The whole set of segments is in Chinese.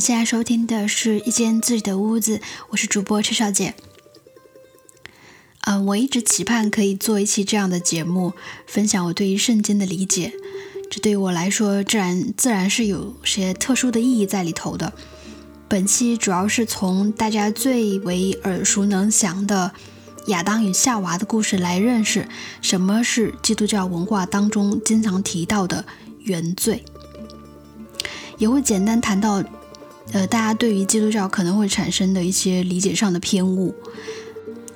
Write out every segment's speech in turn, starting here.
现在收听的是一间自己的屋子，我是主播车小姐。嗯，我一直期盼可以做一期这样的节目，分享我对于圣经的理解。这对于我来说，自然自然是有些特殊的意义在里头的。本期主要是从大家最为耳熟能详的亚当与夏娃的故事来认识什么是基督教文化当中经常提到的原罪。也会简单谈到，呃，大家对于基督教可能会产生的一些理解上的偏误。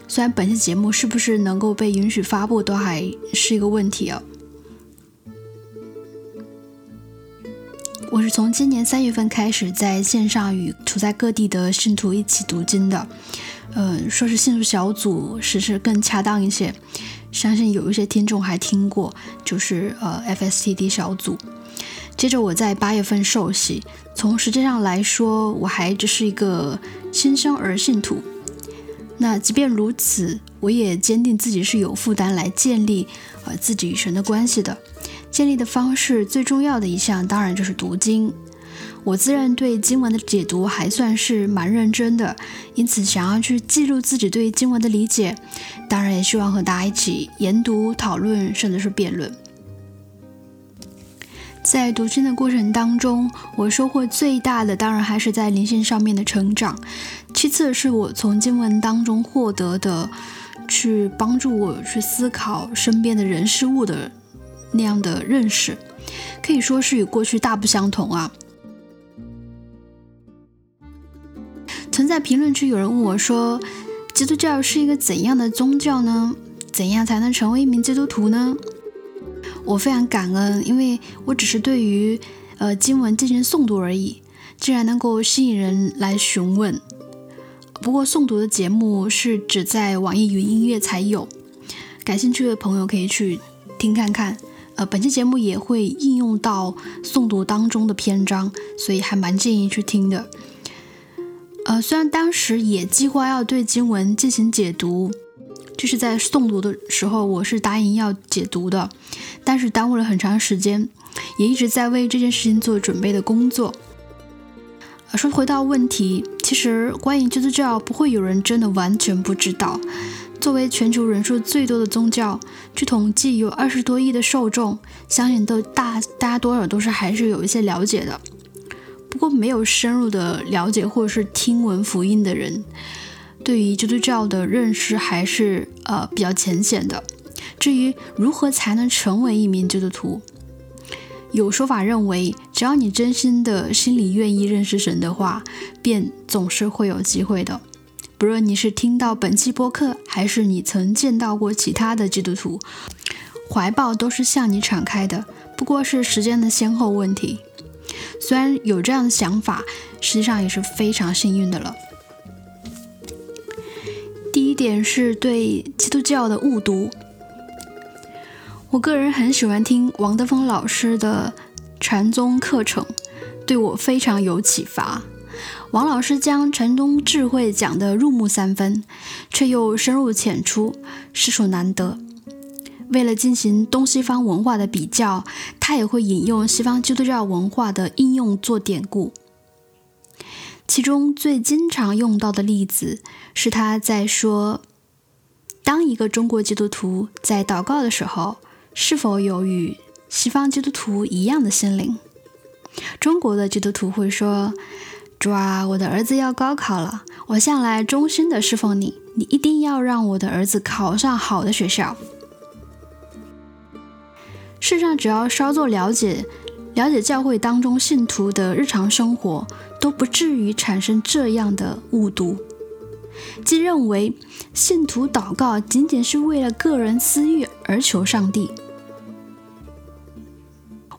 虽然本期节目是不是能够被允许发布，都还是一个问题啊。我是从今年三月份开始在线上与处在各地的信徒一起读经的，呃，说是信徒小组，实是更恰当一些。相信有一些听众还听过，就是呃 FSTD 小组。接着我在八月份受洗，从实际上来说，我还只是一个新生儿信徒。那即便如此，我也坚定自己是有负担来建立呃自己与神的关系的。建立的方式最重要的一项，当然就是读经。我自认对经文的解读还算是蛮认真的，因此想要去记录自己对经文的理解，当然也希望和大家一起研读、讨论，甚至是辩论。在读经的过程当中，我收获最大的当然还是在灵性上面的成长。其次是我从经文当中获得的，去帮助我去思考身边的人事物的那样的认识，可以说是与过去大不相同啊。曾在评论区有人问我说：“基督教是一个怎样的宗教呢？怎样才能成为一名基督徒呢？”我非常感恩，因为我只是对于呃经文进行诵读而已，竟然能够吸引人来询问。不过诵读的节目是只在网易云音乐才有，感兴趣的朋友可以去听看看。呃，本期节目也会应用到诵读当中的篇章，所以还蛮建议去听的。呃，虽然当时也计划要对经文进行解读。就是在诵读的时候，我是答应要解读的，但是耽误了很长时间，也一直在为这件事情做准备的工作。说回到问题，其实关于基督教，不会有人真的完全不知道。作为全球人数最多的宗教，据统计有二十多亿的受众，相信都大大家多少都是还是有一些了解的。不过没有深入的了解或者是听闻福音的人。对于基督教的认识还是呃比较浅显的。至于如何才能成为一名基督徒，有说法认为，只要你真心的心里愿意认识神的话，便总是会有机会的。不论你是听到本期播客，还是你曾见到过其他的基督徒，怀抱都是向你敞开的，不过是时间的先后问题。虽然有这样的想法，实际上也是非常幸运的了。第一点是对基督教的误读。我个人很喜欢听王德峰老师的禅宗课程，对我非常有启发。王老师将禅宗智慧讲得入木三分，却又深入浅出，实属难得。为了进行东西方文化的比较，他也会引用西方基督教文化的应用做典故。其中最经常用到的例子是他在说：当一个中国基督徒在祷告的时候，是否有与西方基督徒一样的心灵？中国的基督徒会说：“主啊，我的儿子要高考了，我向来忠心的侍奉你，你一定要让我的儿子考上好的学校。”事实上，只要稍作了解。了解教会当中信徒的日常生活，都不至于产生这样的误读，即认为信徒祷告仅仅是为了个人私欲而求上帝。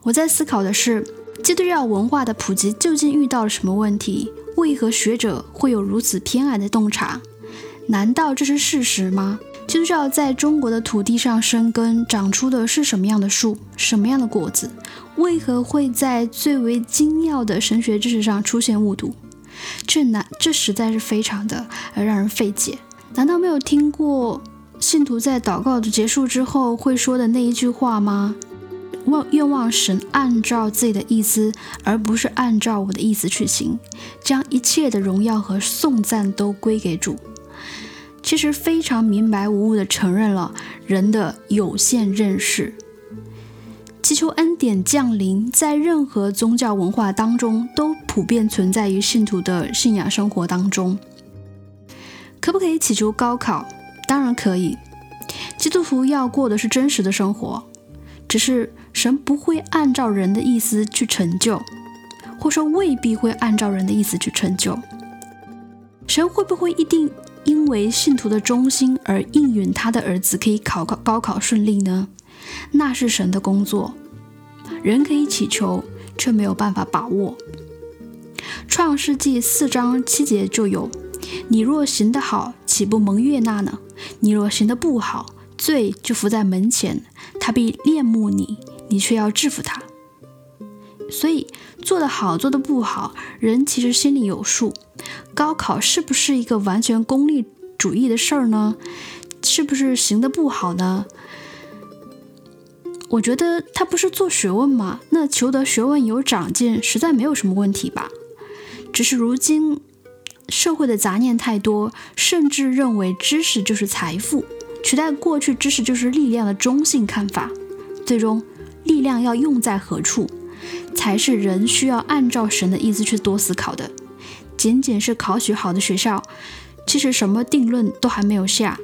我在思考的是，基督教文化的普及究竟遇到了什么问题？为何学者会有如此偏爱的洞察？难道这是事实吗？基督教在中国的土地上生根，长出的是什么样的树，什么样的果子？为何会在最为精要的神学知识上出现误读？这难，这实在是非常的呃让人费解。难道没有听过信徒在祷告的结束之后会说的那一句话吗？望愿望神按照自己的意思，而不是按照我的意思去行，将一切的荣耀和颂赞都归给主。其实非常明白无误地承认了人的有限认识，祈求恩典降临，在任何宗教文化当中都普遍存在于信徒的信仰生活当中。可不可以祈求高考？当然可以。基督徒要过的是真实的生活，只是神不会按照人的意思去成就，或说未必会按照人的意思去成就。神会不会一定？因为信徒的忠心而应允他的儿子可以考考高考顺利呢？那是神的工作，人可以祈求，却没有办法把握。创世纪四章七节就有：你若行得好，岂不蒙悦纳呢？你若行得不好，罪就伏在门前，他必恋慕你，你却要制服他。所以做得好，做得不好，人其实心里有数。高考是不是一个完全功利主义的事儿呢？是不是行得不好呢？我觉得它不是做学问吗？那求得学问有长进，实在没有什么问题吧。只是如今社会的杂念太多，甚至认为知识就是财富，取代过去知识就是力量的中性看法。最终，力量要用在何处，才是人需要按照神的意思去多思考的。仅仅是考取好的学校，其实什么定论都还没有下。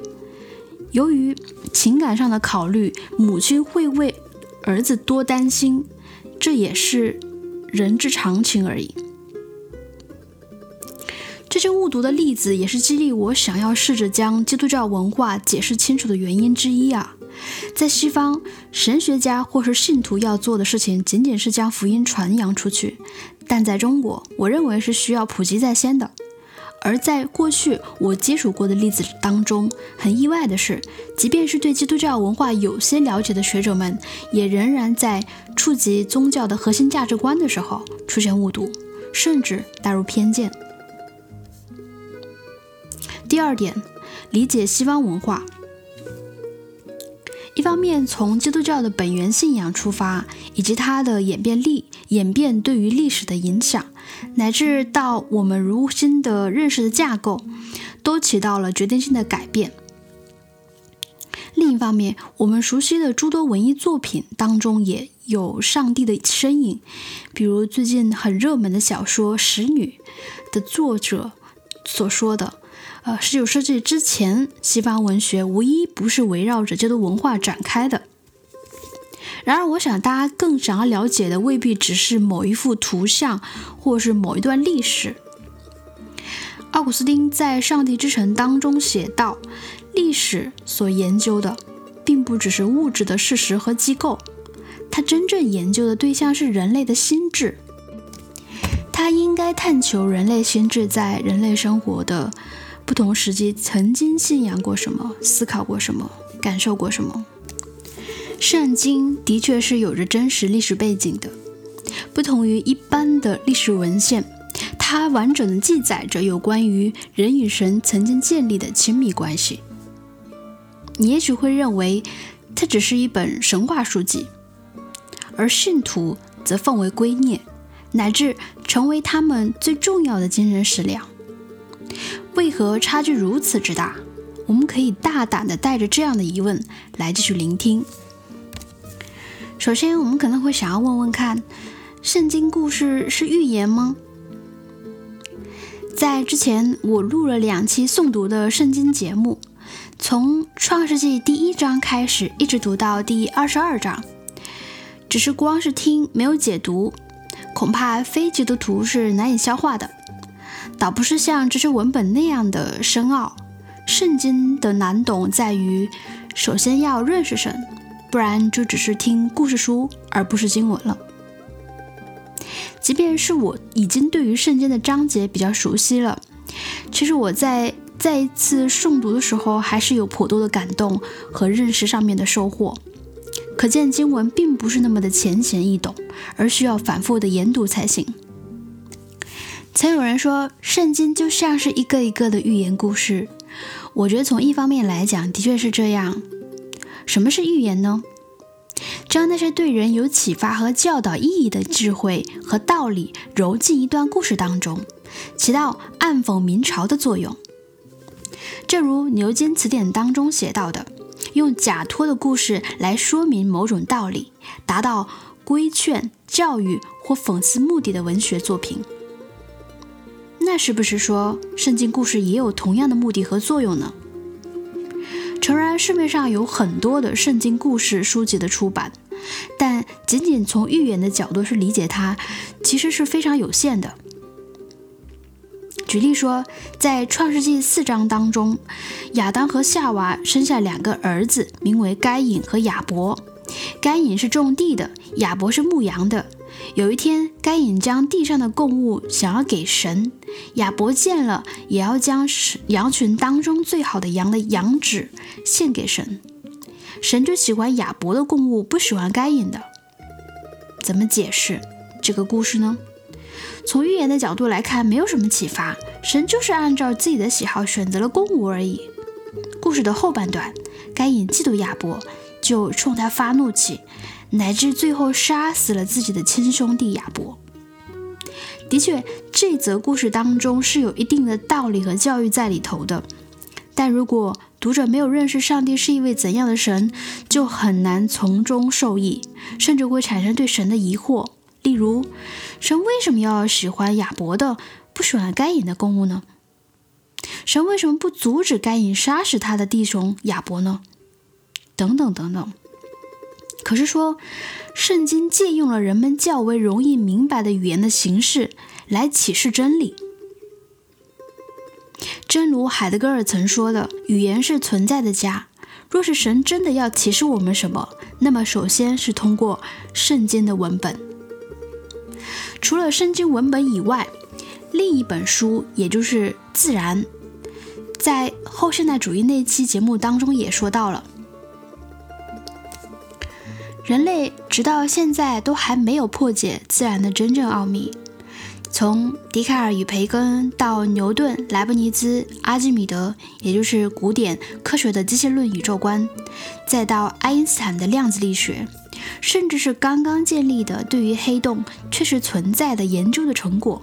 由于情感上的考虑，母亲会为儿子多担心，这也是人之常情而已。这些误读的例子，也是激励我想要试着将基督教文化解释清楚的原因之一啊。在西方，神学家或是信徒要做的事情，仅仅是将福音传扬出去。但在中国，我认为是需要普及在先的。而在过去我接触过的例子当中，很意外的是，即便是对基督教文化有些了解的学者们，也仍然在触及宗教的核心价值观的时候出现误读，甚至带入偏见。第二点，理解西方文化。一方面从基督教的本源信仰出发，以及它的演变历演变对于历史的影响，乃至到我们如今的认识的架构，都起到了决定性的改变。另一方面，我们熟悉的诸多文艺作品当中也有上帝的身影，比如最近很热门的小说《使女》的作者所说的。呃，十九世纪之前，西方文学无一不是围绕着基督文化展开的。然而，我想大家更想要了解的未必只是某一幅图像，或是某一段历史。奥古斯丁在《上帝之城》当中写道：“历史所研究的，并不只是物质的事实和机构，他真正研究的对象是人类的心智。他应该探求人类心智在人类生活的。”不同时期曾经信仰过什么，思考过什么，感受过什么。圣经的确是有着真实历史背景的，不同于一般的历史文献，它完整的记载着有关于人与神曾经建立的亲密关系。你也许会认为它只是一本神话书籍，而信徒则奉为圭臬，乃至成为他们最重要的精神食粮。为何差距如此之大？我们可以大胆地带着这样的疑问来继续聆听。首先，我们可能会想要问问看：圣经故事是预言吗？在之前，我录了两期诵读的圣经节目，从创世纪第一章开始，一直读到第二十二章。只是光是听没有解读，恐怕非基督徒是难以消化的。倒不是像这些文本那样的深奥，圣经的难懂在于，首先要认识神，不然就只是听故事书而不是经文了。即便是我已经对于圣经的章节比较熟悉了，其实我在再一次诵读的时候，还是有颇多的感动和认识上面的收获。可见经文并不是那么的浅显易懂，而需要反复的研读才行。曾有人说，圣经就像是一个一个的寓言故事。我觉得从一方面来讲，的确是这样。什么是寓言呢？将那些对人有启发和教导意义的智慧和道理揉进一段故事当中，起到暗讽明朝的作用。正如牛津词典当中写到的，用假托的故事来说明某种道理，达到规劝、教育或讽刺目的的文学作品，那是不是说圣经故事也有同样的目的和作用呢？诚然，市面上有很多的圣经故事书籍的出版，但仅仅从寓言的角度去理解它，其实是非常有限的。举例说，在创世纪四章当中，亚当和夏娃生下两个儿子，名为该隐和亚伯。该隐是种地的，亚伯是牧羊的。有一天，该隐将地上的供物想要给神，亚伯见了，也要将羊群当中最好的羊的羊脂献给神。神就喜欢亚伯的供物，不喜欢该隐的。怎么解释这个故事呢？从寓言的角度来看，没有什么启发，神就是按照自己的喜好选择了供物而已。故事的后半段，该隐嫉妒亚伯，就冲他发怒气。乃至最后杀死了自己的亲兄弟亚伯。的确，这则故事当中是有一定的道理和教育在里头的。但如果读者没有认识上帝是一位怎样的神，就很难从中受益，甚至会产生对神的疑惑。例如，神为什么要喜欢亚伯的，不喜欢该隐的公物呢？神为什么不阻止该隐杀死他的弟兄亚伯呢？等等等等。可是说，圣经借用了人们较为容易明白的语言的形式来启示真理。正如海德格尔曾说的：“语言是存在的家。若是神真的要启示我们什么，那么首先是通过圣经的文本。除了圣经文本以外，另一本书，也就是《自然》，在后现代主义那期节目当中也说到了。”人类直到现在都还没有破解自然的真正奥秘。从笛卡尔与培根到牛顿、莱布尼兹、阿基米德，也就是古典科学的机械论宇宙观，再到爱因斯坦的量子力学，甚至是刚刚建立的对于黑洞确实存在的研究的成果，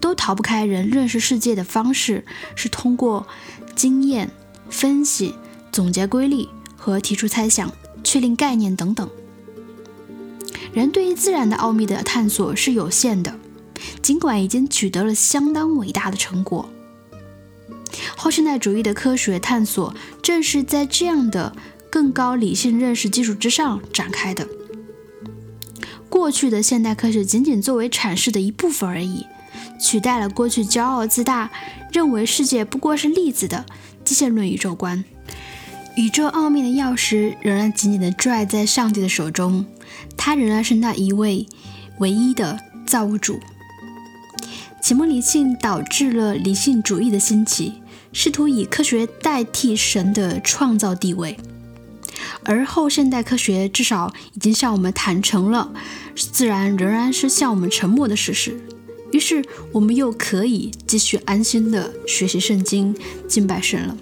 都逃不开人认识世界的方式是通过经验分析、总结规律和提出猜想、确定概念等等。人对于自然的奥秘的探索是有限的，尽管已经取得了相当伟大的成果。后现代主义的科学探索正是在这样的更高理性认识基础之上展开的。过去的现代科学仅仅作为阐释的一部分而已，取代了过去骄傲自大、认为世界不过是粒子的机械论宇宙观。宇宙奥秘的钥匙仍然紧紧地拽在上帝的手中。他仍然是那一位唯一的造物主。启蒙理性导致了理性主义的兴起，试图以科学代替神的创造地位。而后现代科学至少已经向我们坦诚了，自然仍然是向我们沉默的事实。于是，我们又可以继续安心的学习圣经，敬拜神了。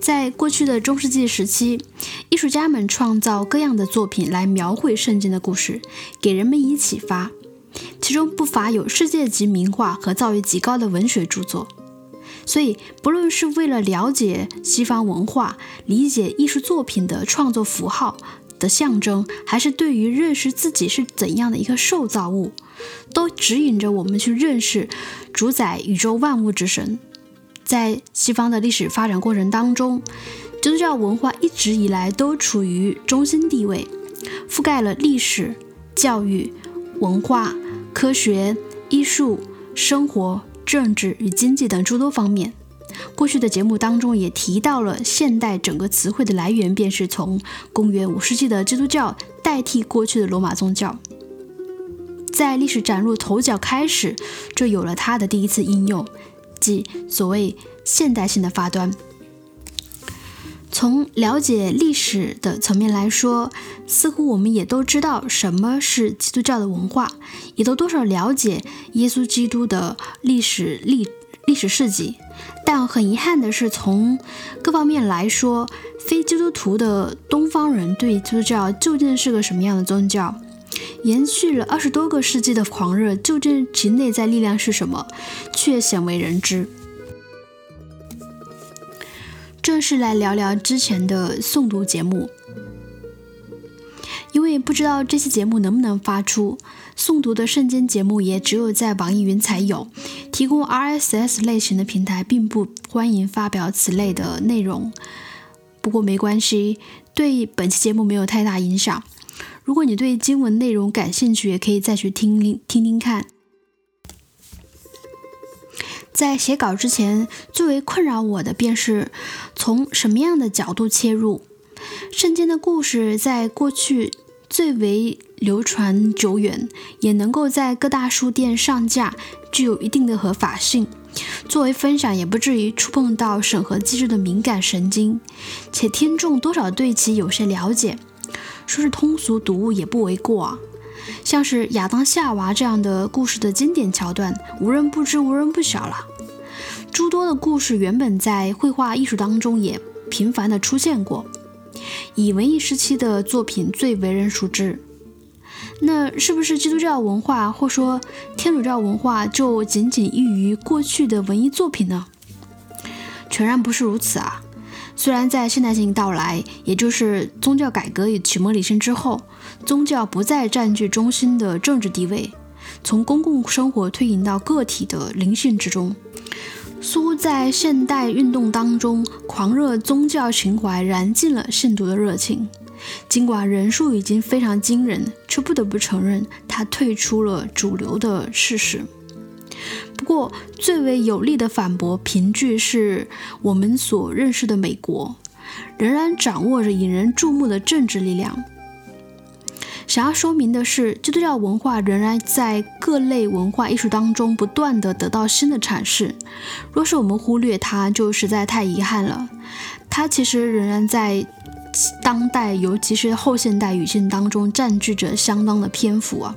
在过去的中世纪时期，艺术家们创造各样的作品来描绘圣经的故事，给人们以启发。其中不乏有世界级名画和造诣极高的文学著作。所以，不论是为了了解西方文化、理解艺术作品的创作符号的象征，还是对于认识自己是怎样的一个受造物，都指引着我们去认识主宰宇宙万物之神。在西方的历史发展过程当中，基督教文化一直以来都处于中心地位，覆盖了历史、教育、文化、科学、艺术、生活、政治与经济等诸多方面。过去的节目当中也提到了，现代整个词汇的来源便是从公元五世纪的基督教代替过去的罗马宗教，在历史崭露头角开始，就有了它的第一次应用。即所谓现代性的发端。从了解历史的层面来说，似乎我们也都知道什么是基督教的文化，也都多少了解耶稣基督的历史历历史事迹。但很遗憾的是，从各方面来说，非基督徒的东方人对基督教究竟是个什么样的宗教？延续了二十多个世纪的狂热，究竟其内在力量是什么，却鲜为人知。正式来聊聊之前的诵读节目，因为不知道这期节目能不能发出。诵读的圣经节目也只有在网易云才有，提供 RSS 类型的平台并不欢迎发表此类的内容。不过没关系，对本期节目没有太大影响。如果你对经文内容感兴趣，也可以再去听听听听看。在写稿之前，最为困扰我的便是从什么样的角度切入。圣经的故事在过去最为流传久远，也能够在各大书店上架，具有一定的合法性。作为分享，也不至于触碰到审核机制的敏感神经，且听众多少对其有些了解，说是通俗读物也不为过啊。像是亚当夏娃这样的故事的经典桥段，无人不知，无人不晓了。诸多的故事原本在绘画艺术当中也频繁的出现过，以文艺时期的作品最为人熟知。那是不是基督教文化或说天主教文化就仅仅异于过去的文艺作品呢？全然不是如此啊！虽然在现代性到来，也就是宗教改革与启蒙理性之后，宗教不再占据中心的政治地位，从公共生活推移到个体的灵性之中，似乎在现代运动当中，狂热宗教情怀燃尽了信徒的热情。尽管人数已经非常惊人，却不得不承认他退出了主流的事实。不过，最为有力的反驳凭据是我们所认识的美国，仍然掌握着引人注目的政治力量。想要说明的是，基督教文化仍然在各类文化艺术当中不断的得到新的阐释。若是我们忽略它，就实在太遗憾了。它其实仍然在。当代，尤其是后现代语境当中，占据着相当的篇幅啊。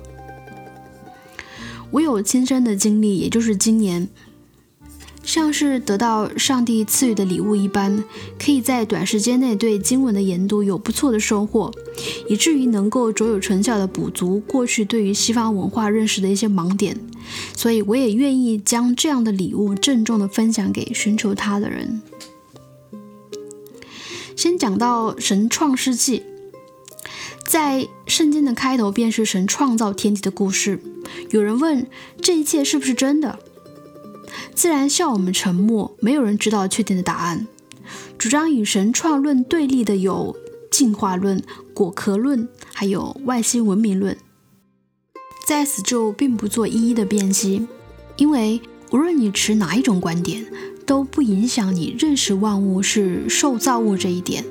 我有亲身的经历，也就是今年，像是得到上帝赐予的礼物一般，可以在短时间内对经文的研读有不错的收获，以至于能够卓有成效的补足过去对于西方文化认识的一些盲点。所以，我也愿意将这样的礼物郑重的分享给寻求它的人。先讲到神创世纪，在圣经的开头便是神创造天地的故事。有人问这一切是不是真的？自然笑我们沉默，没有人知道确定的答案。主张与神创论对立的有进化论、果壳论，还有外星文明论。在此就并不做一一的辨析，因为无论你持哪一种观点。都不影响你认识万物是受造物这一点，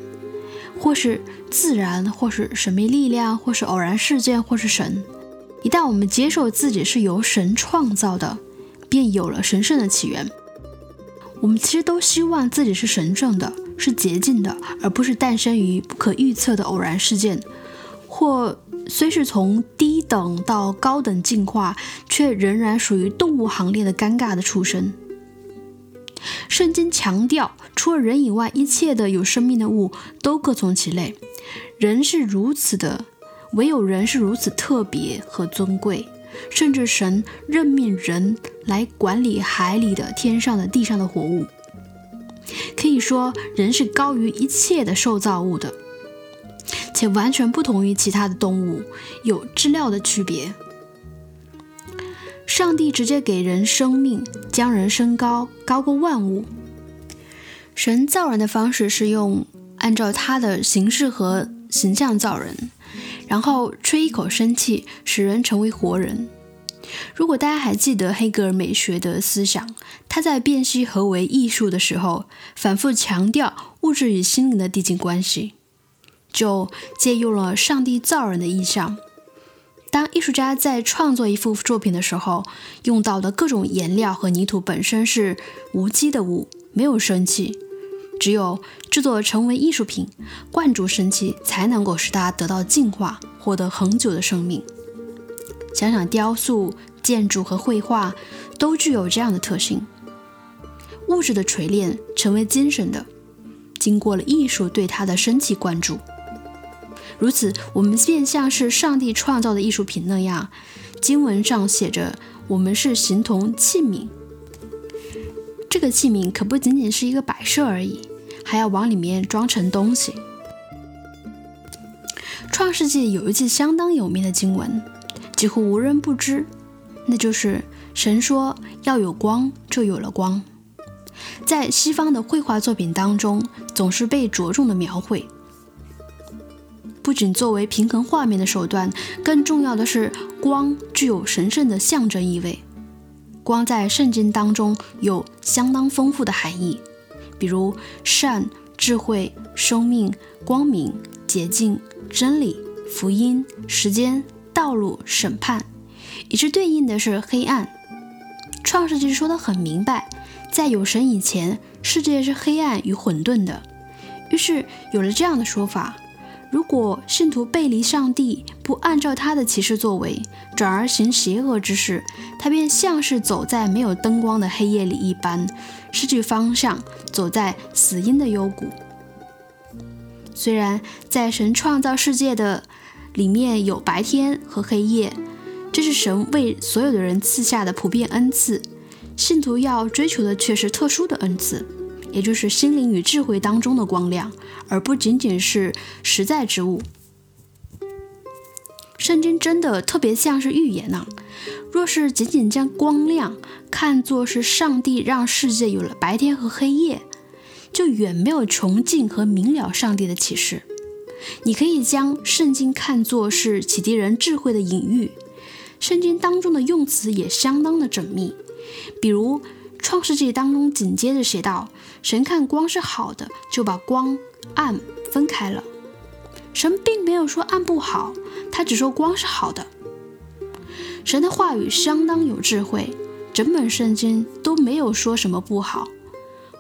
或是自然，或是神秘力量，或是偶然事件，或是神。一旦我们接受自己是由神创造的，便有了神圣的起源。我们其实都希望自己是神圣的，是洁净的，而不是诞生于不可预测的偶然事件，或虽是从低等到高等进化，却仍然属于动物行列的尴尬的出身。圣经强调，除了人以外，一切的有生命的物都各从其类。人是如此的，唯有人是如此特别和尊贵。甚至神任命人来管理海里的、天上的、地上的活物。可以说，人是高于一切的受造物的，且完全不同于其他的动物，有质料的区别。上帝直接给人生命，将人升高，高过万物。神造人的方式是用按照他的形式和形象造人，然后吹一口生气，使人成为活人。如果大家还记得黑格尔美学的思想，他在辨析何为艺术的时候，反复强调物质与心灵的递进关系，就借用了上帝造人的意象。当艺术家在创作一幅作品的时候，用到的各种颜料和泥土本身是无机的物，没有生气，只有制作成为艺术品，灌注生气，才能够使它得到净化，获得恒久的生命。想想雕塑、建筑和绘画，都具有这样的特性。物质的锤炼成为精神的，经过了艺术对它的身体灌注。如此，我们便像是上帝创造的艺术品那样，经文上写着：“我们是形同器皿。”这个器皿可不仅仅是一个摆设而已，还要往里面装成东西。创世纪有一句相当有名的经文，几乎无人不知，那就是神说要有光，就有了光。在西方的绘画作品当中，总是被着重的描绘，不仅作为平衡画面的手段，更重要的是光具有神圣的象征意味。光在圣经当中有相当丰富的含义，比如善、智慧、生命、光明、洁净。真理、福音、时间、道路、审判，以致对应的是黑暗。创世纪说得很明白，在有神以前，世界是黑暗与混沌的。于是有了这样的说法：如果信徒背离上帝，不按照他的启示作为，转而行邪恶之事，他便像是走在没有灯光的黑夜里一般，失去方向，走在死荫的幽谷。虽然在神创造世界的里面有白天和黑夜，这是神为所有的人赐下的普遍恩赐，信徒要追求的却是特殊的恩赐，也就是心灵与智慧当中的光亮，而不仅仅是实在之物。圣经真的特别像是预言呢。若是仅仅将光亮看作是上帝让世界有了白天和黑夜。就远没有穷尽和明了上帝的启示。你可以将圣经看作是启迪人智慧的隐喻。圣经当中的用词也相当的缜密。比如创世纪当中紧接着写道：“神看光是好的，就把光暗分开了。”神并没有说暗不好，他只说光是好的。神的话语相当有智慧，整本圣经都没有说什么不好。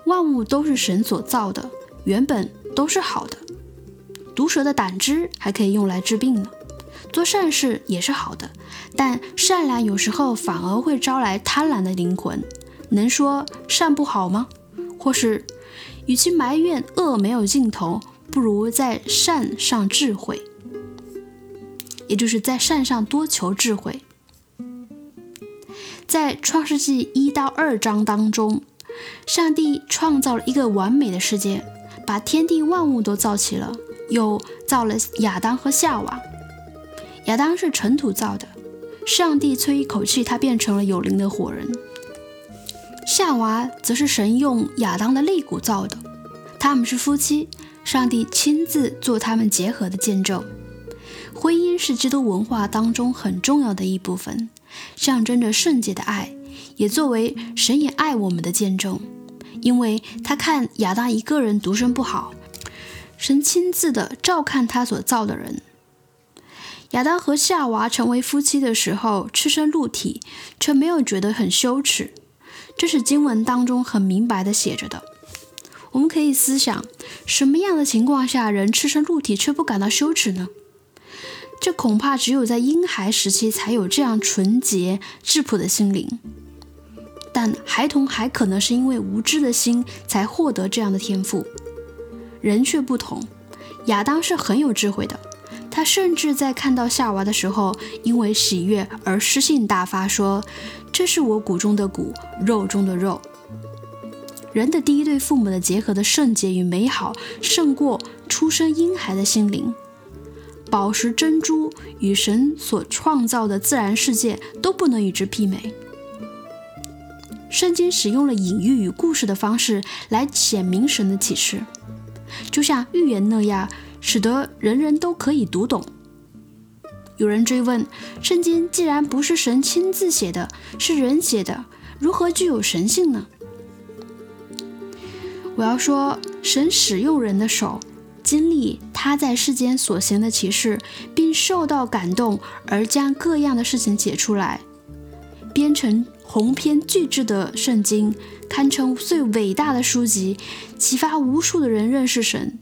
万物都是神所造的，原本都是好的。毒蛇的胆汁还可以用来治病呢。做善事也是好的，但善良有时候反而会招来贪婪的灵魂。能说善不好吗？或是，与其埋怨恶没有尽头，不如在善上智慧，也就是在善上多求智慧。在创世纪一到二章当中。上帝创造了一个完美的世界，把天地万物都造齐了，又造了亚当和夏娃。亚当是尘土造的，上帝吹一口气，他变成了有灵的火人。夏娃则是神用亚当的肋骨造的，他们是夫妻，上帝亲自做他们结合的见证。婚姻是基督文化当中很重要的一部分，象征着圣洁的爱。也作为神也爱我们的见证，因为他看亚当一个人独身不好，神亲自的照看他所造的人。亚当和夏娃成为夫妻的时候，赤身露体，却没有觉得很羞耻，这是经文当中很明白的写着的。我们可以思想，什么样的情况下人赤身露体却不感到羞耻呢？这恐怕只有在婴孩时期才有这样纯洁质朴的心灵。但孩童还可能是因为无知的心才获得这样的天赋，人却不同。亚当是很有智慧的，他甚至在看到夏娃的时候，因为喜悦而诗性大发，说：“这是我骨中的骨，肉中的肉。”人的第一对父母的结合的圣洁与美好，胜过出生婴孩的心灵。宝石、珍珠与神所创造的自然世界都不能与之媲美。圣经使用了隐喻与故事的方式来显明神的启示，就像预言那样，使得人人都可以读懂。有人追问：圣经既然不是神亲自写的，是人写的，如何具有神性呢？我要说，神使用人的手，经历他在世间所行的启示，并受到感动，而将各样的事情写出来，编成。鸿篇巨制的圣经堪称最伟大的书籍，启发无数的人认识神。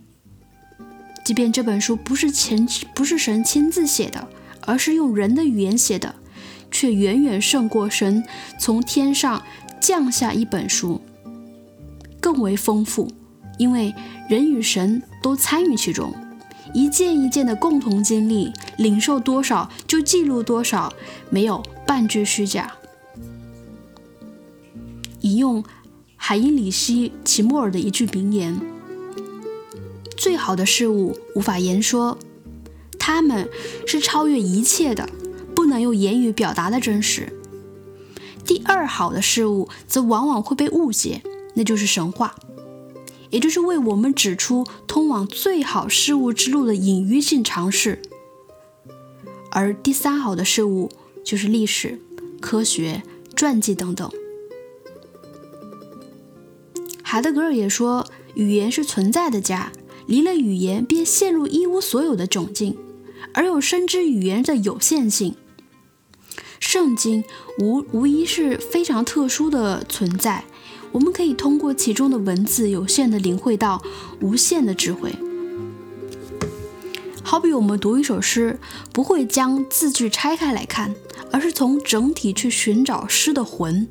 即便这本书不是前不是神亲自写的，而是用人的语言写的，却远远胜过神从天上降下一本书。更为丰富，因为人与神都参与其中，一件一件的共同经历，领受多少就记录多少，没有半句虚假。引用海因里希·齐默尔的一句名言：“最好的事物无法言说，它们是超越一切的，不能用言语表达的真实。第二好的事物则往往会被误解。”那就是神话，也就是为我们指出通往最好事物之路的隐喻性尝试。而第三好的事物就是历史、科学、传记等等。海德格尔也说，语言是存在的家，离了语言便陷入一无所有的窘境，而又深知语言的有限性。圣经无无疑是非常特殊的存在。我们可以通过其中的文字，有限的领会到无限的智慧。好比我们读一首诗，不会将字句拆开来看，而是从整体去寻找诗的魂。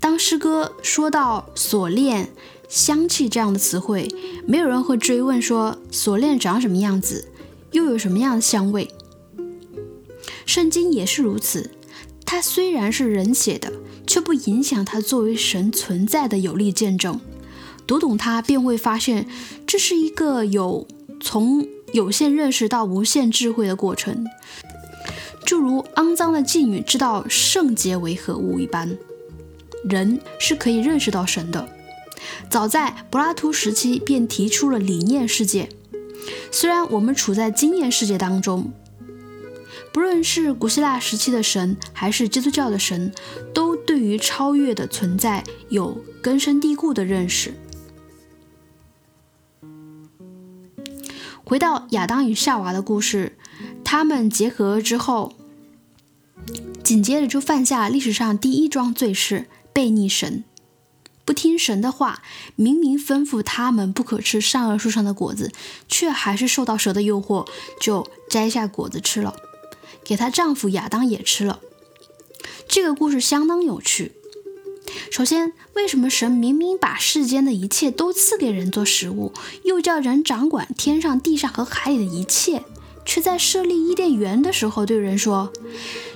当诗歌说到锁链、香气这样的词汇，没有人会追问说锁链长什么样子，又有什么样的香味。圣经也是如此，它虽然是人写的。却不影响它作为神存在的有力见证。读懂它，便会发现这是一个有从有限认识到无限智慧的过程，就如肮脏的妓女知道圣洁为何物一般。人是可以认识到神的。早在柏拉图时期便提出了理念世界。虽然我们处在经验世界当中。不论是古希腊时期的神，还是基督教的神，都对于超越的存在有根深蒂固的认识。回到亚当与夏娃的故事，他们结合之后，紧接着就犯下历史上第一桩罪事——悖逆神，不听神的话，明明吩咐他们不可吃善恶树上的果子，却还是受到蛇的诱惑，就摘下果子吃了。给她丈夫亚当也吃了。这个故事相当有趣。首先，为什么神明明把世间的一切都赐给人做食物，又叫人掌管天上、地上和海里的一切，却在设立伊甸园的时候对人说，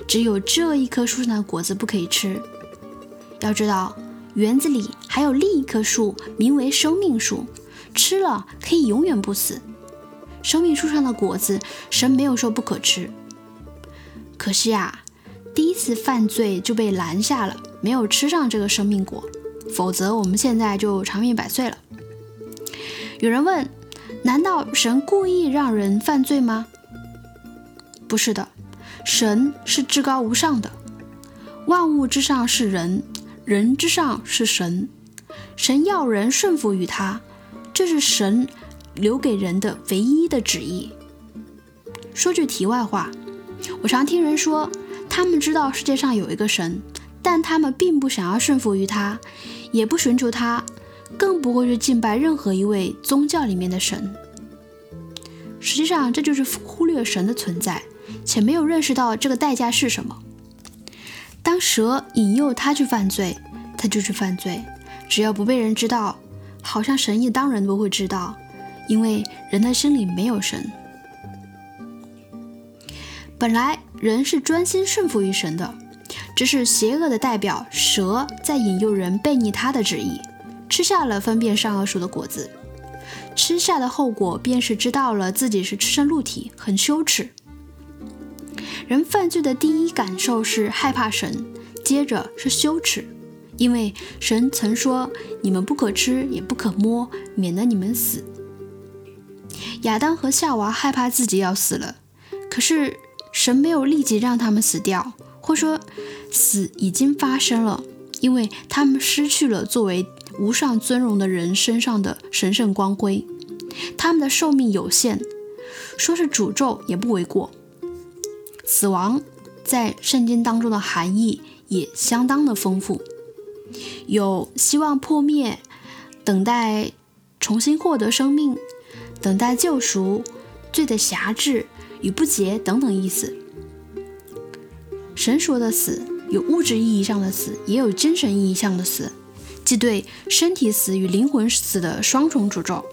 只有这一棵树上的果子不可以吃？要知道，园子里还有另一棵树，名为生命树，吃了可以永远不死。生命树上的果子，神没有说不可吃。可惜啊，第一次犯罪就被拦下了，没有吃上这个生命果，否则我们现在就长命百岁了。有人问：难道神故意让人犯罪吗？不是的，神是至高无上的，万物之上是人，人之上是神，神要人顺服于他，这是神留给人的唯一的旨意。说句题外话。我常听人说，他们知道世界上有一个神，但他们并不想要顺服于他，也不寻求他，更不会去敬拜任何一位宗教里面的神。实际上，这就是忽略神的存在，且没有认识到这个代价是什么。当蛇引诱他去犯罪，他就去犯罪，只要不被人知道，好像神也当然都会知道，因为人的心里没有神。本来人是专心顺服于神的，只是邪恶的代表蛇在引诱人背逆他的旨意，吃下了分辨善恶树的果子。吃下的后果便是知道了自己是赤身露体，很羞耻。人犯罪的第一感受是害怕神，接着是羞耻，因为神曾说：“你们不可吃，也不可摸，免得你们死。”亚当和夏娃害怕自己要死了，可是。神没有立即让他们死掉，或说死已经发生了，因为他们失去了作为无上尊荣的人身上的神圣光辉，他们的寿命有限，说是诅咒也不为过。死亡在圣经当中的含义也相当的丰富，有希望破灭、等待重新获得生命、等待救赎、罪的辖制。与不洁等等意思。神说的死有物质意义上的死，也有精神意义上的死。即对身体死与灵魂死的双重诅咒。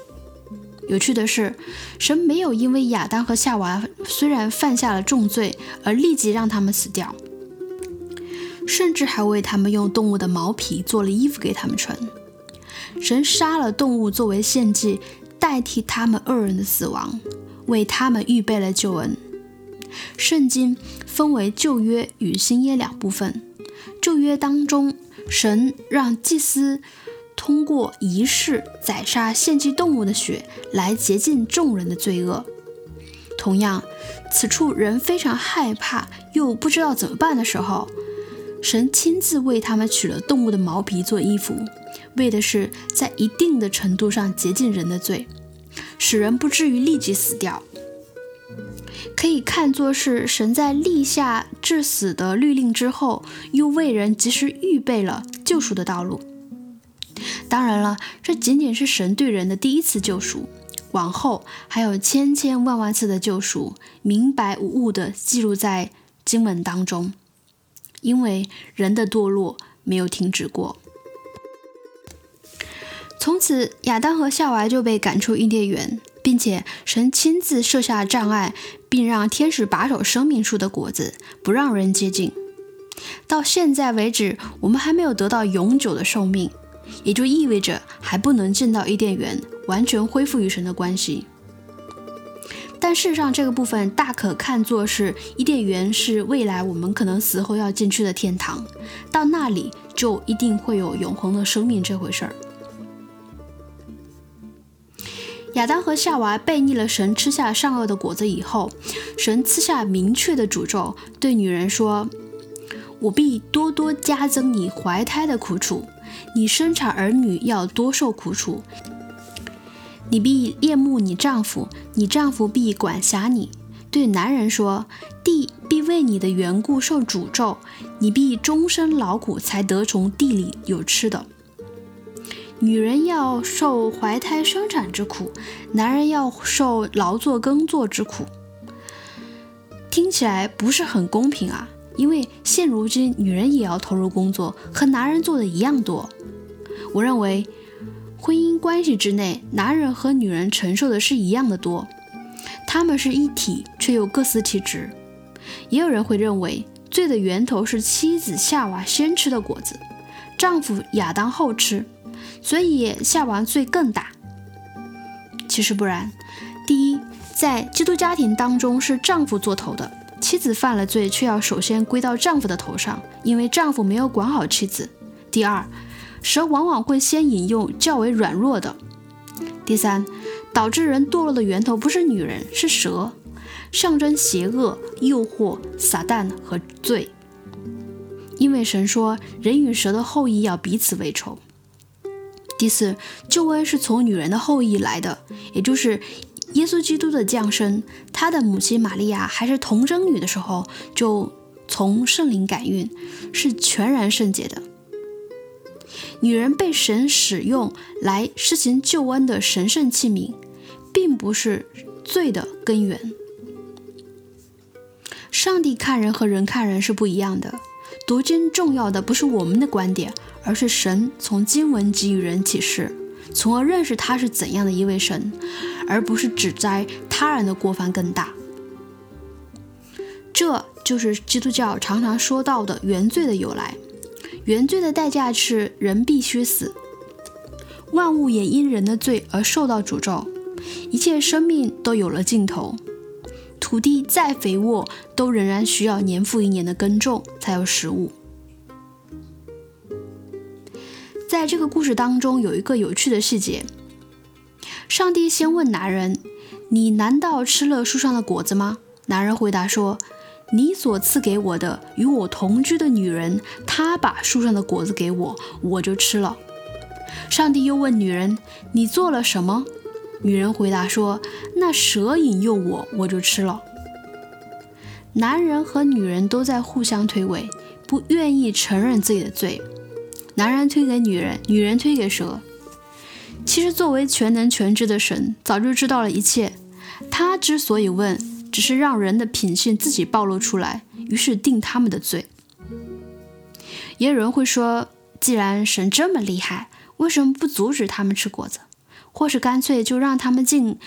有趣的是，神没有因为亚当和夏娃虽然犯下了重罪而立即让他们死掉，甚至还为他们用动物的毛皮做了衣服给他们穿。神杀了动物作为献祭，代替他们二人的死亡，为他们预备了救恩。圣经分为旧约与新约两部分。旧约当中，神让祭司通过仪式宰杀献祭动物的血来洁净众人的罪恶。同样，此处人非常害怕又不知道怎么办的时候，神亲自为他们取了动物的毛皮做衣服，为的是在一定的程度上洁净人的罪，使人不至于立即死掉。可以看作是神在立下致死的律令之后，又为人及时预备了救赎的道路。当然了，这仅仅是神对人的第一次救赎，往后还有千千万万次的救赎，明白无误地记录在经文当中。因为人的堕落没有停止过，从此亚当和夏娃就被赶出伊甸园。并且神亲自设下障碍，并让天使把守生命树的果子，不让人接近。到现在为止，我们还没有得到永久的寿命，也就意味着还不能进到伊甸园，完全恢复与神的关系。但事实上，这个部分大可看作是伊甸园是未来我们可能死后要进去的天堂，到那里就一定会有永恒的生命这回事儿。亚当和夏娃背逆了神，吃下善恶的果子以后，神赐下明确的诅咒，对女人说：“我必多多加增你怀胎的苦楚，你生产儿女要多受苦楚。你必恋慕你丈夫，你丈夫必管辖你。”对男人说：“地必为你的缘故受诅咒，你必终身劳苦才得从地里有吃的。”女人要受怀胎生产之苦，男人要受劳作耕作之苦，听起来不是很公平啊！因为现如今女人也要投入工作，和男人做的一样多。我认为，婚姻关系之内，男人和女人承受的是一样的多，他们是一体，却又各司其职。也有人会认为，罪的源头是妻子夏娃先吃的果子，丈夫亚当后吃。所以夏娃罪更大。其实不然，第一，在基督家庭当中是丈夫做头的，妻子犯了罪，却要首先归到丈夫的头上，因为丈夫没有管好妻子。第二，蛇往往会先引诱较为软弱的。第三，导致人堕落的源头不是女人，是蛇，象征邪恶、诱惑、撒旦和罪。因为神说，人与蛇的后裔要彼此为仇。第四，救恩是从女人的后裔来的，也就是耶稣基督的降生。他的母亲玛利亚还是童贞女的时候，就从圣灵感孕，是全然圣洁的。女人被神使用来施行救恩的神圣器皿，并不是罪的根源。上帝看人和人看人是不一样的。读经重要的不是我们的观点。而是神从经文给予人启示，从而认识他是怎样的一位神，而不是指摘他人的过犯更大。这就是基督教常常说到的原罪的由来。原罪的代价是人必须死，万物也因人的罪而受到诅咒，一切生命都有了尽头。土地再肥沃，都仍然需要年复一年的耕种才有食物。在这个故事当中，有一个有趣的细节。上帝先问男人：“你难道吃了树上的果子吗？”男人回答说：“你所赐给我的与我同居的女人，她把树上的果子给我，我就吃了。”上帝又问女人：“你做了什么？”女人回答说：“那蛇引诱我，我就吃了。”男人和女人都在互相推诿，不愿意承认自己的罪。男人推给女人，女人推给蛇。其实，作为全能全知的神，早就知道了一切。他之所以问，只是让人的品性自己暴露出来，于是定他们的罪。也有人会说，既然神这么厉害，为什么不阻止他们吃果子，或是干脆就让他们进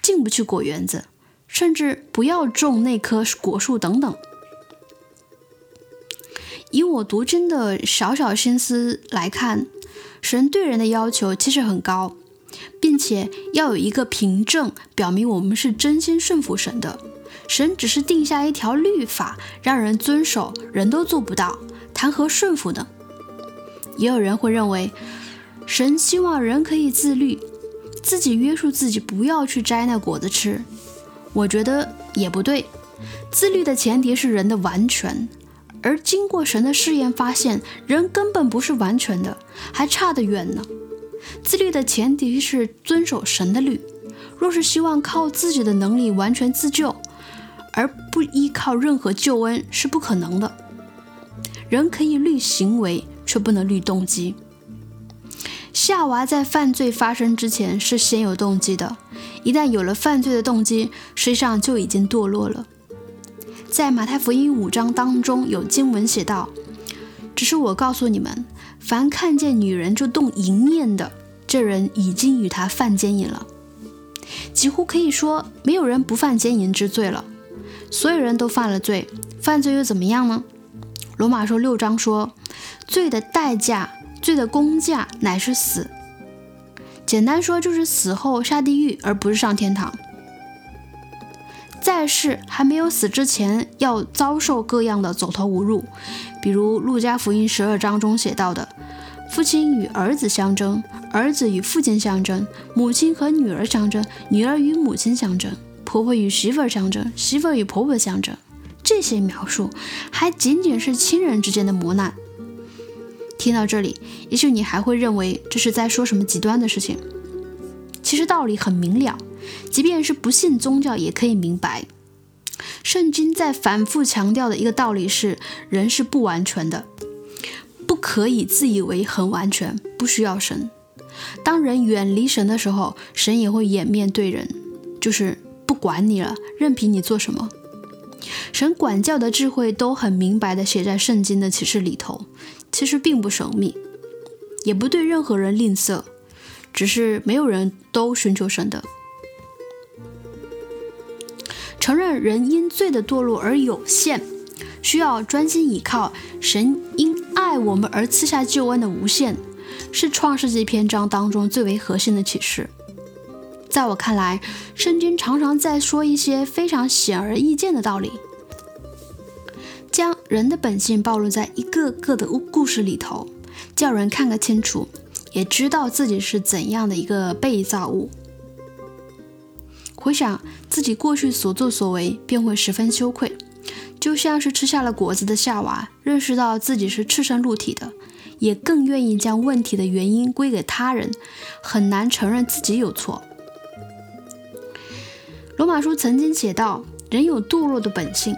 进不去果园子，甚至不要种那棵果树等等？以我读经的小小心思来看，神对人的要求其实很高，并且要有一个凭证，表明我们是真心顺服神的。神只是定下一条律法，让人遵守，人都做不到，谈何顺服呢？也有人会认为，神希望人可以自律，自己约束自己，不要去摘那果子吃。我觉得也不对，自律的前提是人的完全。而经过神的试验，发现人根本不是完全的，还差得远呢。自律的前提是遵守神的律。若是希望靠自己的能力完全自救，而不依靠任何救恩，是不可能的。人可以律行为，却不能律动机。夏娃在犯罪发生之前是先有动机的，一旦有了犯罪的动机，实际上就已经堕落了。在马太福音五章当中有经文写道：“只是我告诉你们，凡看见女人就动淫念的，这人已经与她犯奸淫了。”几乎可以说，没有人不犯奸淫之罪了。所有人都犯了罪，犯罪又怎么样呢？罗马书六章说：“罪的代价，罪的工价乃是死。”简单说就是死后下地狱，而不是上天堂。在世还没有死之前，要遭受各样的走投无路，比如路加福音十二章中写到的：父亲与儿子相争，儿子与父亲相争，母亲和女儿相争，女儿与母亲相争，婆婆与媳妇儿相争，媳妇儿与婆婆相争。这些描述还仅仅是亲人之间的磨难。听到这里，也许你还会认为这是在说什么极端的事情。其实道理很明了。即便是不信宗教，也可以明白。圣经在反复强调的一个道理是：人是不完全的，不可以自以为很完全，不需要神。当人远离神的时候，神也会掩面对人，就是不管你了，任凭你做什么。神管教的智慧都很明白的写在圣经的启示里头，其实并不神秘，也不对任何人吝啬，只是没有人都寻求神的。承认人因罪的堕落而有限，需要专心倚靠神因爱我们而赐下救恩的无限，是创世纪篇章当中最为核心的启示。在我看来，圣经常常在说一些非常显而易见的道理，将人的本性暴露在一个个的故事里头，叫人看个清楚，也知道自己是怎样的一个被造物。回想自己过去所作所为，便会十分羞愧，就像是吃下了果子的夏娃，认识到自己是赤身露体的，也更愿意将问题的原因归给他人，很难承认自己有错。罗马书曾经写道：“人有堕落的本性，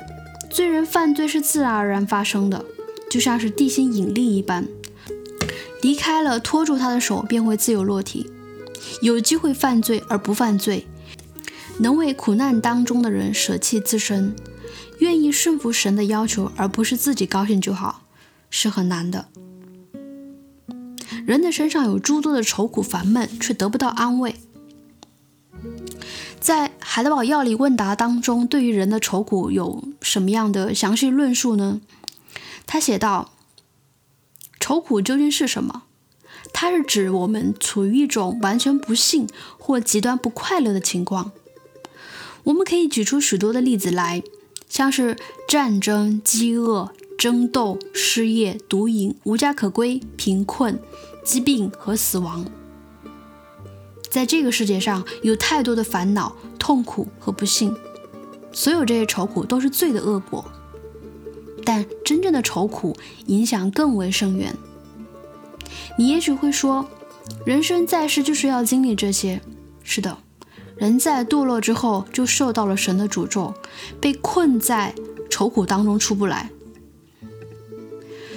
罪人犯罪是自然而然发生的，就像是地心引力一般，离开了拖住他的手，便会自由落体，有机会犯罪而不犯罪。”能为苦难当中的人舍弃自身，愿意顺服神的要求，而不是自己高兴就好，是很难的。人的身上有诸多的愁苦烦闷，却得不到安慰。在海德堡药理问答当中，对于人的愁苦有什么样的详细论述呢？他写道：愁苦究竟是什么？它是指我们处于一种完全不幸或极端不快乐的情况。我们可以举出许多的例子来，像是战争、饥饿、争斗、失业、毒瘾、无家可归、贫困、疾病和死亡。在这个世界上有太多的烦恼、痛苦和不幸，所有这些愁苦都是罪的恶果。但真正的愁苦影响更为深远。你也许会说，人生在世就是要经历这些。是的。人在堕落之后，就受到了神的诅咒，被困在愁苦当中出不来。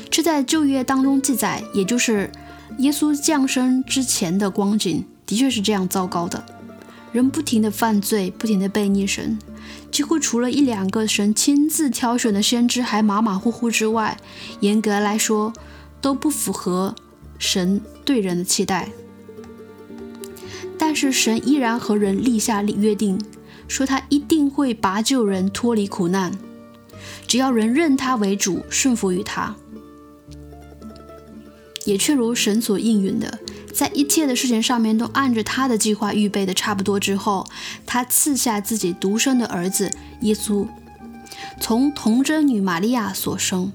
这在旧约当中记载，也就是耶稣降生之前的光景，的确是这样糟糕的。人不停的犯罪，不停的背逆神，几乎除了一两个神亲自挑选的先知还马马虎虎之外，严格来说都不符合神对人的期待。但是神依然和人立下约定，说他一定会拔救人脱离苦难，只要人认他为主，顺服于他。也确如神所应允的，在一切的事情上面都按着他的计划预备的差不多之后，他赐下自己独生的儿子耶稣，从童贞女玛利亚所生。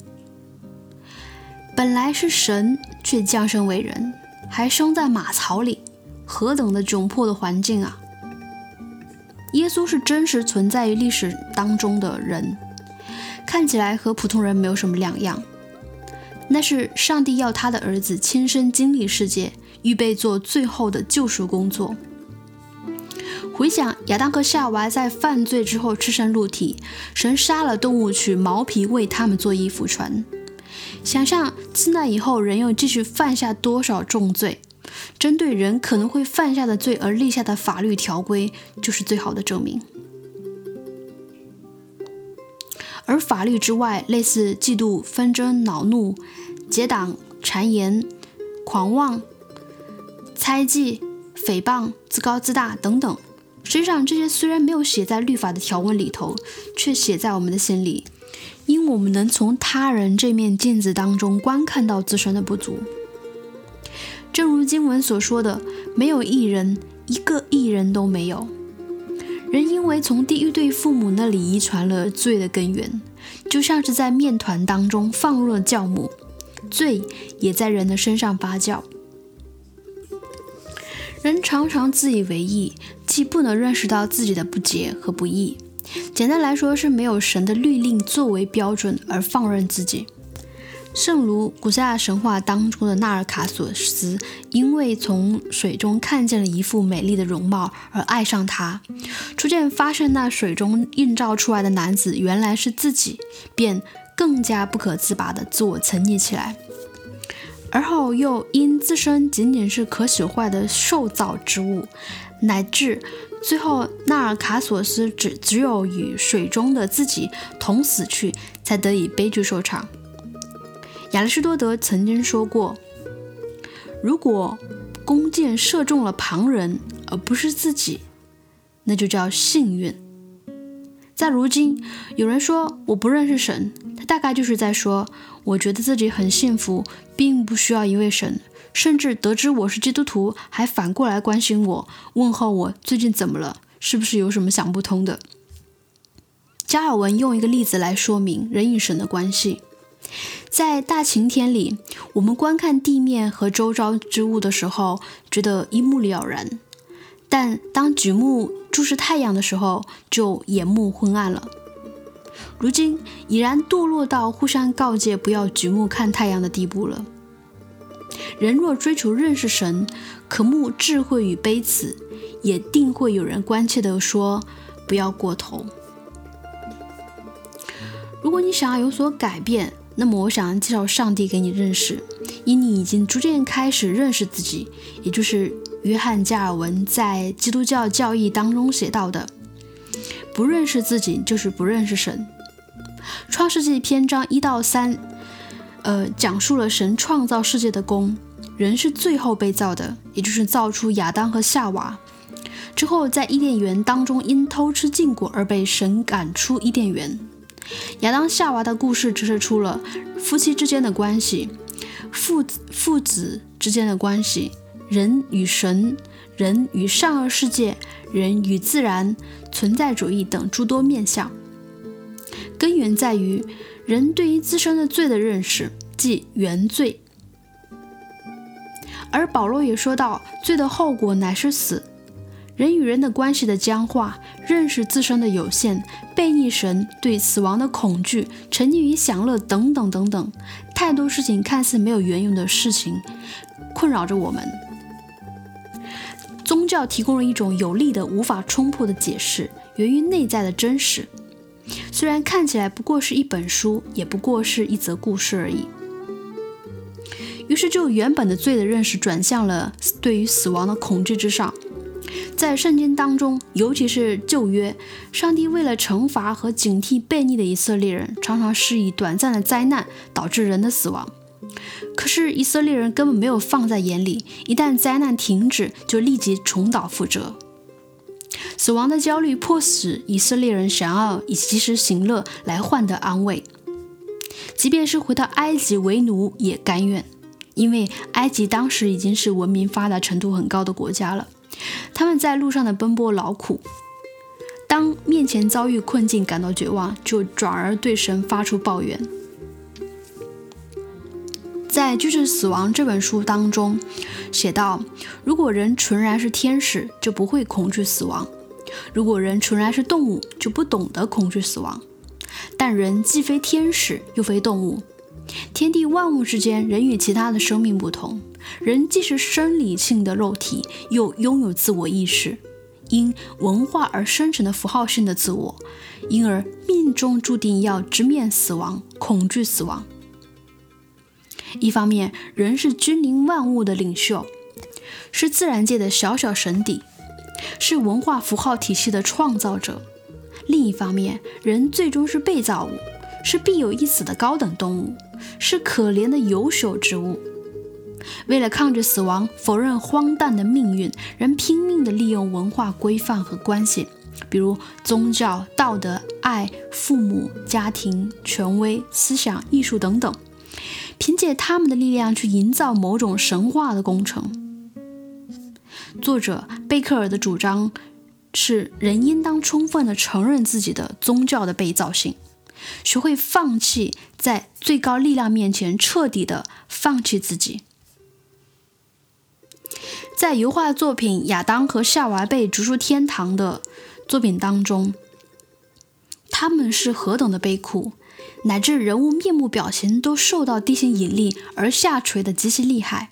本来是神，却降生为人，还生在马槽里，何等的窘迫的环境啊！耶稣是真实存在于历史当中的人，看起来和普通人没有什么两样。那是上帝要他的儿子亲身经历世界，预备做最后的救赎工作。回想亚当和夏娃在犯罪之后赤身露体，神杀了动物取毛皮为他们做衣服穿。想象自那以后人又继续犯下多少重罪，针对人可能会犯下的罪而立下的法律条规，就是最好的证明。而法律之外，类似嫉妒、纷争、恼怒、结党、谗言、狂妄、猜忌、诽谤、自高自大等等，实际上这些虽然没有写在律法的条文里头，却写在我们的心里，因我们能从他人这面镜子当中观看到自身的不足。正如经文所说的：“没有一人，一个艺人都没有。”人因为从地狱对父母那里遗传了罪的根源，就像是在面团当中放入了酵母，罪也在人的身上发酵。人常常自以为意，既不能认识到自己的不洁和不义。简单来说，是没有神的律令作为标准而放任自己。圣如古希腊神话当中的纳尔卡索斯，因为从水中看见了一副美丽的容貌而爱上她，逐渐发现那水中映照出来的男子原来是自己，便更加不可自拔的自我沉溺起来。而后又因自身仅仅是可朽坏的受造之物，乃至最后纳尔卡索斯只只有与水中的自己同死去，才得以悲剧收场。亚里士多德曾经说过：“如果弓箭射中了旁人，而不是自己，那就叫幸运。”在如今，有人说我不认识神，他大概就是在说：“我觉得自己很幸福，并不需要一位神，甚至得知我是基督徒，还反过来关心我，问候我最近怎么了，是不是有什么想不通的？”加尔文用一个例子来说明人与神的关系。在大晴天里，我们观看地面和周遭之物的时候，觉得一目了然；但当举目注视太阳的时候，就眼目昏暗了。如今已然堕落到互相告诫不要举目看太阳的地步了。人若追求认识神，渴慕智慧与悲慈，也定会有人关切地说：“不要过头。”如果你想要有所改变，那么，我想介绍上帝给你认识，因你已经逐渐开始认识自己，也就是约翰加尔文在基督教教义当中写到的：不认识自己就是不认识神。创世纪篇章一到三，呃，讲述了神创造世界的功，人是最后被造的，也就是造出亚当和夏娃之后，在伊甸园当中因偷吃禁果而被神赶出伊甸园。亚当夏娃的故事折射出了夫妻之间的关系、父子父子之间的关系、人与神、人与善恶世界、人与自然、存在主义等诸多面相。根源在于人对于自身的罪的认识，即原罪。而保罗也说到，罪的后果乃是死。人与人的关系的僵化，认识自身的有限，背逆神，对死亡的恐惧，沉溺于享乐等等等等，太多事情看似没有缘由的事情，困扰着我们。宗教提供了一种有力的、无法冲破的解释，源于内在的真实。虽然看起来不过是一本书，也不过是一则故事而已。于是，就原本的罪的认识转向了对于死亡的恐惧之上。在圣经当中，尤其是旧约，上帝为了惩罚和警惕悖逆的以色列人，常常施以短暂的灾难，导致人的死亡。可是以色列人根本没有放在眼里，一旦灾难停止，就立即重蹈覆辙。死亡的焦虑迫使以色列人想要以及时行乐来换得安慰，即便是回到埃及为奴也甘愿，因为埃及当时已经是文明发达程度很高的国家了。他们在路上的奔波劳苦，当面前遭遇困境感到绝望，就转而对神发出抱怨。在《拒绝死亡》这本书当中写道：如果人纯然是天使，就不会恐惧死亡；如果人纯然是动物，就不懂得恐惧死亡。但人既非天使，又非动物，天地万物之间，人与其他的生命不同。人既是生理性的肉体，又拥有自我意识，因文化而生成的符号性的自我，因而命中注定要直面死亡，恐惧死亡。一方面，人是君临万物的领袖，是自然界的小小神邸，是文化符号体系的创造者；另一方面，人最终是被造物，是必有一死的高等动物，是可怜的有朽之物。为了抗拒死亡，否认荒诞的命运，人拼命地利用文化规范和关系，比如宗教、道德、爱、父母、家庭、权威、思想、艺术等等。凭借他们的力量去营造某种神话的工程。作者贝克尔的主张是：人应当充分地承认自己的宗教的被造性，学会放弃，在最高力量面前彻底的放弃自己。在油画作品《亚当和夏娃被逐出天堂》的作品当中，他们是何等的悲苦。乃至人物面目表情都受到地心引力而下垂的极其厉害，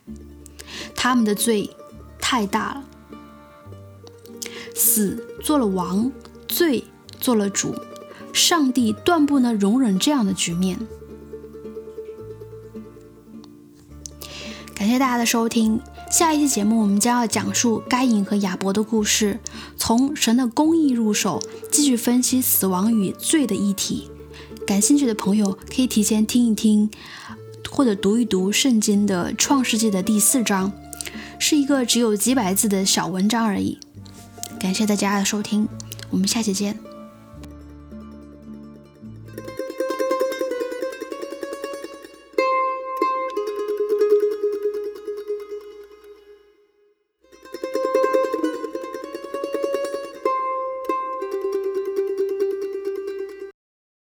他们的罪太大了。死做了王，罪做了主，上帝断不能容忍这样的局面。感谢大家的收听，下一期节目我们将要讲述该隐和亚伯的故事，从神的公义入手，继续分析死亡与罪的议题。感兴趣的朋友可以提前听一听，或者读一读圣经的创世纪的第四章，是一个只有几百字的小文章而已。感谢大家的收听，我们下期见。